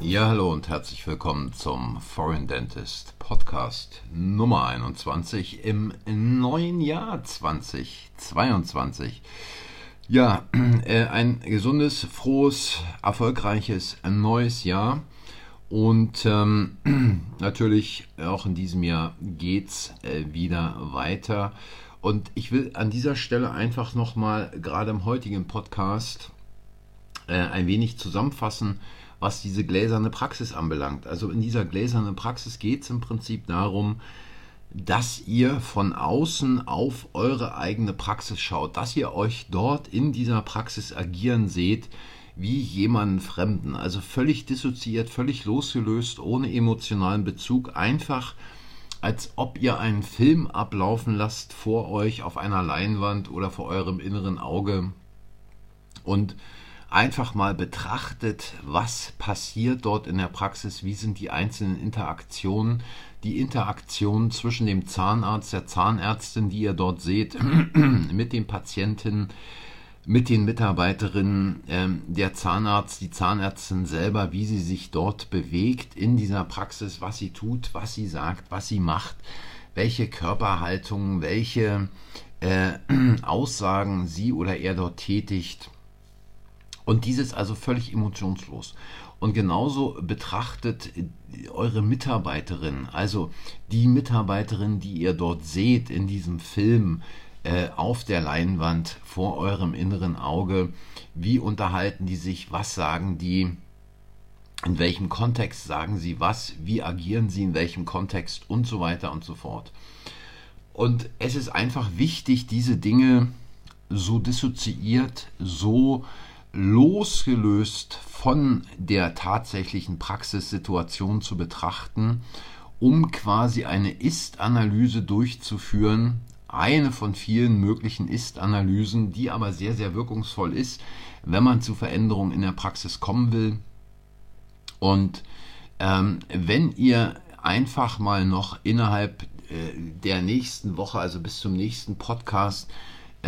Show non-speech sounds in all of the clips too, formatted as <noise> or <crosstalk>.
Ja, hallo und herzlich willkommen zum Foreign Dentist Podcast Nummer 21 im neuen Jahr 2022. Ja, äh, ein gesundes, frohes, erfolgreiches neues Jahr. Und ähm, <clears throat> natürlich auch in diesem Jahr geht's äh, wieder weiter. Und ich will an dieser Stelle einfach nochmal, gerade im heutigen Podcast, äh, ein wenig zusammenfassen, was diese gläserne Praxis anbelangt. Also in dieser gläsernen Praxis geht es im Prinzip darum, dass ihr von außen auf eure eigene Praxis schaut, dass ihr euch dort in dieser Praxis agieren seht wie jemanden Fremden, also völlig dissoziiert, völlig losgelöst, ohne emotionalen Bezug, einfach als ob ihr einen Film ablaufen lasst vor euch auf einer Leinwand oder vor eurem inneren Auge und einfach mal betrachtet, was passiert dort in der Praxis, wie sind die einzelnen Interaktionen, die Interaktion zwischen dem Zahnarzt, der Zahnärztin, die ihr dort seht, <clears throat> mit den Patienten, mit den Mitarbeiterinnen, ähm, der Zahnarzt, die Zahnärztin selber, wie sie sich dort bewegt in dieser Praxis, was sie tut, was sie sagt, was sie macht, welche Körperhaltung, welche äh, <clears throat> Aussagen sie oder er dort tätigt und dieses also völlig emotionslos. Und genauso betrachtet eure Mitarbeiterin, also die Mitarbeiterin, die ihr dort seht in diesem Film, äh, auf der Leinwand vor eurem inneren Auge. Wie unterhalten die sich? Was sagen die? In welchem Kontext sagen sie was? Wie agieren sie in welchem Kontext? Und so weiter und so fort. Und es ist einfach wichtig, diese Dinge so dissoziiert, so losgelöst von der tatsächlichen Praxissituation zu betrachten, um quasi eine Ist-Analyse durchzuführen, eine von vielen möglichen Ist-Analysen, die aber sehr, sehr wirkungsvoll ist, wenn man zu Veränderungen in der Praxis kommen will. Und ähm, wenn ihr einfach mal noch innerhalb äh, der nächsten Woche, also bis zum nächsten Podcast,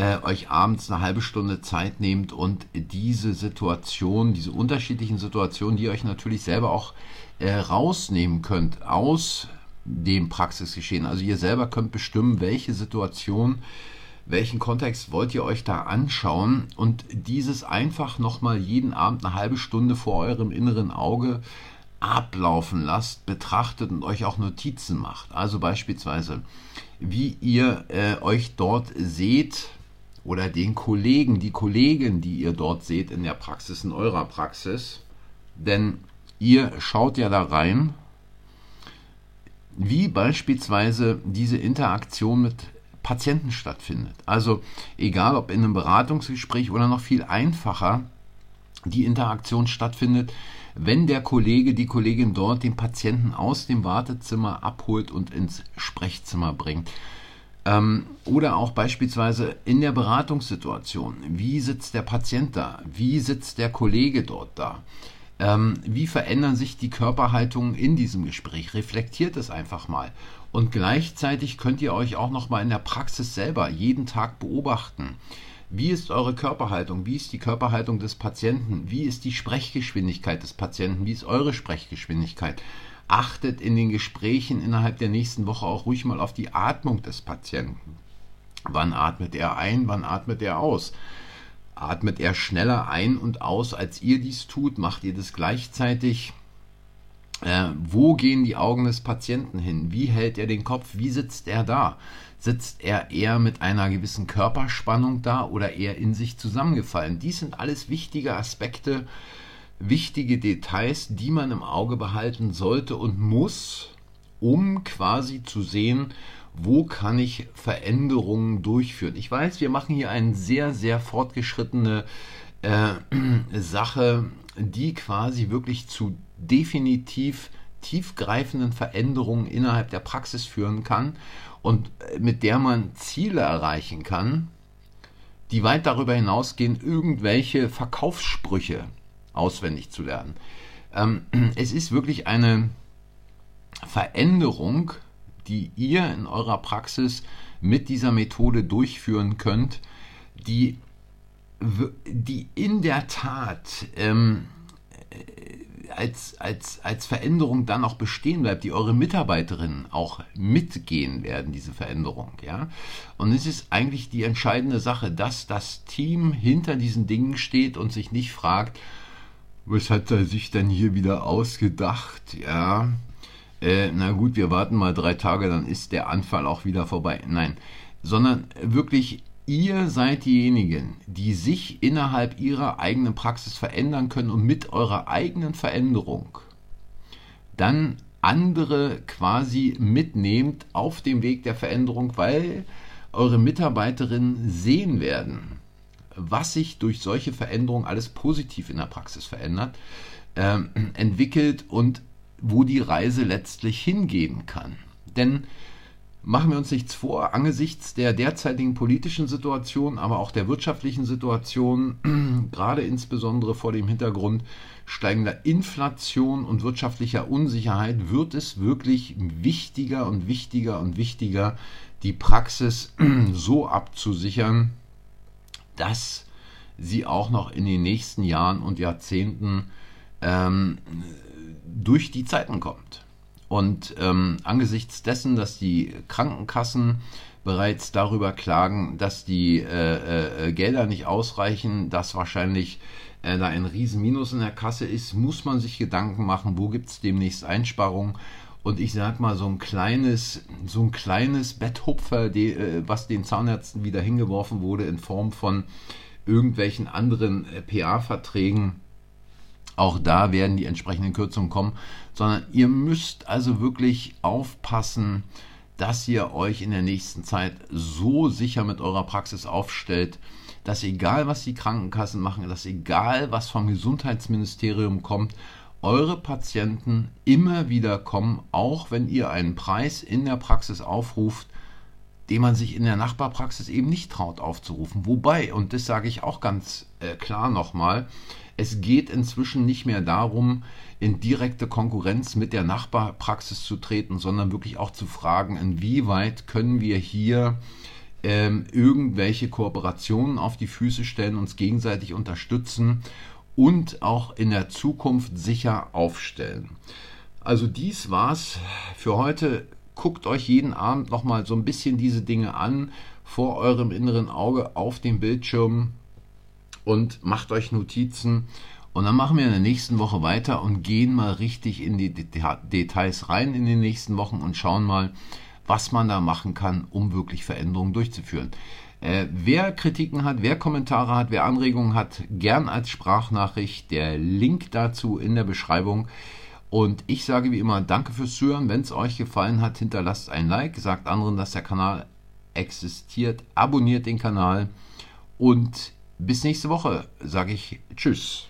äh, euch abends eine halbe Stunde Zeit nehmt und diese Situation, diese unterschiedlichen Situationen, die ihr euch natürlich selber auch äh, rausnehmen könnt aus dem Praxisgeschehen. Also ihr selber könnt bestimmen, welche Situation, welchen Kontext wollt ihr euch da anschauen und dieses einfach nochmal jeden Abend eine halbe Stunde vor eurem inneren Auge ablaufen lasst, betrachtet und euch auch Notizen macht. Also beispielsweise, wie ihr äh, euch dort seht, oder den Kollegen, die Kollegen, die ihr dort seht in der Praxis, in eurer Praxis. Denn ihr schaut ja da rein, wie beispielsweise diese Interaktion mit Patienten stattfindet. Also egal ob in einem Beratungsgespräch oder noch viel einfacher, die Interaktion stattfindet, wenn der Kollege, die Kollegin dort den Patienten aus dem Wartezimmer abholt und ins Sprechzimmer bringt. Ähm, oder auch beispielsweise in der Beratungssituation. Wie sitzt der Patient da? Wie sitzt der Kollege dort da? Ähm, wie verändern sich die Körperhaltungen in diesem Gespräch? Reflektiert es einfach mal. Und gleichzeitig könnt ihr euch auch noch mal in der Praxis selber jeden Tag beobachten. Wie ist eure Körperhaltung? Wie ist die Körperhaltung des Patienten? Wie ist die Sprechgeschwindigkeit des Patienten? Wie ist eure Sprechgeschwindigkeit? achtet in den Gesprächen innerhalb der nächsten Woche auch ruhig mal auf die Atmung des Patienten. Wann atmet er ein, wann atmet er aus? Atmet er schneller ein und aus, als ihr dies tut? Macht ihr das gleichzeitig? Wo gehen die Augen des Patienten hin? Wie hält er den Kopf? Wie sitzt er da? Sitzt er eher mit einer gewissen Körperspannung da oder eher in sich zusammengefallen? Dies sind alles wichtige Aspekte, wichtige Details, die man im Auge behalten sollte und muss, um quasi zu sehen, wo kann ich Veränderungen durchführen. Ich weiß, wir machen hier eine sehr, sehr fortgeschrittene äh, <clears throat> Sache, die quasi wirklich zu definitiv tiefgreifenden Veränderungen innerhalb der Praxis führen kann und äh, mit der man Ziele erreichen kann, die weit darüber hinausgehen, irgendwelche Verkaufssprüche auswendig zu lernen. Ähm, <clears throat> es ist wirklich eine Veränderung, die ihr in eurer Praxis mit dieser Methode durchführen könnt, die, die in der Tat ähm, als, als, als Veränderung dann auch bestehen bleibt, die eure Mitarbeiterinnen auch mitgehen werden, diese Veränderung. Ja? Und es ist eigentlich die entscheidende Sache, dass das Team hinter diesen Dingen steht und sich nicht fragt, was hat er sich denn hier wieder ausgedacht? Ja, äh, na gut, wir warten mal drei Tage, dann ist der Anfall auch wieder vorbei. Nein, sondern wirklich ihr seid diejenigen, die sich innerhalb ihrer eigenen Praxis verändern können und mit eurer eigenen Veränderung dann andere quasi mitnehmt auf dem Weg der Veränderung, weil eure Mitarbeiterinnen sehen werden, was sich durch solche Veränderungen alles positiv in der Praxis verändert, äh, entwickelt und wo die Reise letztlich hingehen kann. Denn Machen wir uns nichts vor, angesichts der derzeitigen politischen Situation, aber auch der wirtschaftlichen Situation, <clears throat> gerade insbesondere vor dem Hintergrund steigender Inflation und wirtschaftlicher Unsicherheit, wird es wirklich wichtiger und wichtiger und wichtiger, die Praxis <clears throat> so abzusichern, dass sie auch noch in den nächsten Jahren und Jahrzehnten ähm, durch die Zeiten kommt. Und ähm, angesichts dessen, dass die Krankenkassen bereits darüber klagen, dass die äh, äh, Gelder nicht ausreichen, dass wahrscheinlich äh, da ein Riesenminus in der Kasse ist, muss man sich Gedanken machen, wo gibt es demnächst Einsparungen. Und ich sag mal, so ein kleines, so ein kleines Betthupfer, die, äh, was den Zahnärzten wieder hingeworfen wurde in Form von irgendwelchen anderen äh, PA-Verträgen, auch da werden die entsprechenden Kürzungen kommen, sondern ihr müsst also wirklich aufpassen, dass ihr euch in der nächsten Zeit so sicher mit eurer Praxis aufstellt, dass egal was die Krankenkassen machen, dass egal was vom Gesundheitsministerium kommt, eure Patienten immer wieder kommen, auch wenn ihr einen Preis in der Praxis aufruft, den man sich in der Nachbarpraxis eben nicht traut aufzurufen. Wobei, und das sage ich auch ganz äh, klar nochmal, es geht inzwischen nicht mehr darum, in direkte Konkurrenz mit der Nachbarpraxis zu treten, sondern wirklich auch zu fragen, inwieweit können wir hier ähm, irgendwelche Kooperationen auf die Füße stellen, uns gegenseitig unterstützen und auch in der Zukunft sicher aufstellen. Also dies war's für heute. Guckt euch jeden Abend nochmal so ein bisschen diese Dinge an vor eurem inneren Auge auf dem Bildschirm und macht euch Notizen. Und dann machen wir in der nächsten Woche weiter und gehen mal richtig in die Details rein in den nächsten Wochen und schauen mal, was man da machen kann, um wirklich Veränderungen durchzuführen. Äh, wer Kritiken hat, wer Kommentare hat, wer Anregungen hat, gern als Sprachnachricht. Der Link dazu in der Beschreibung. Und ich sage wie immer, danke fürs Zuhören. Wenn es euch gefallen hat, hinterlasst ein Like, sagt anderen, dass der Kanal existiert, abonniert den Kanal und bis nächste Woche sage ich Tschüss.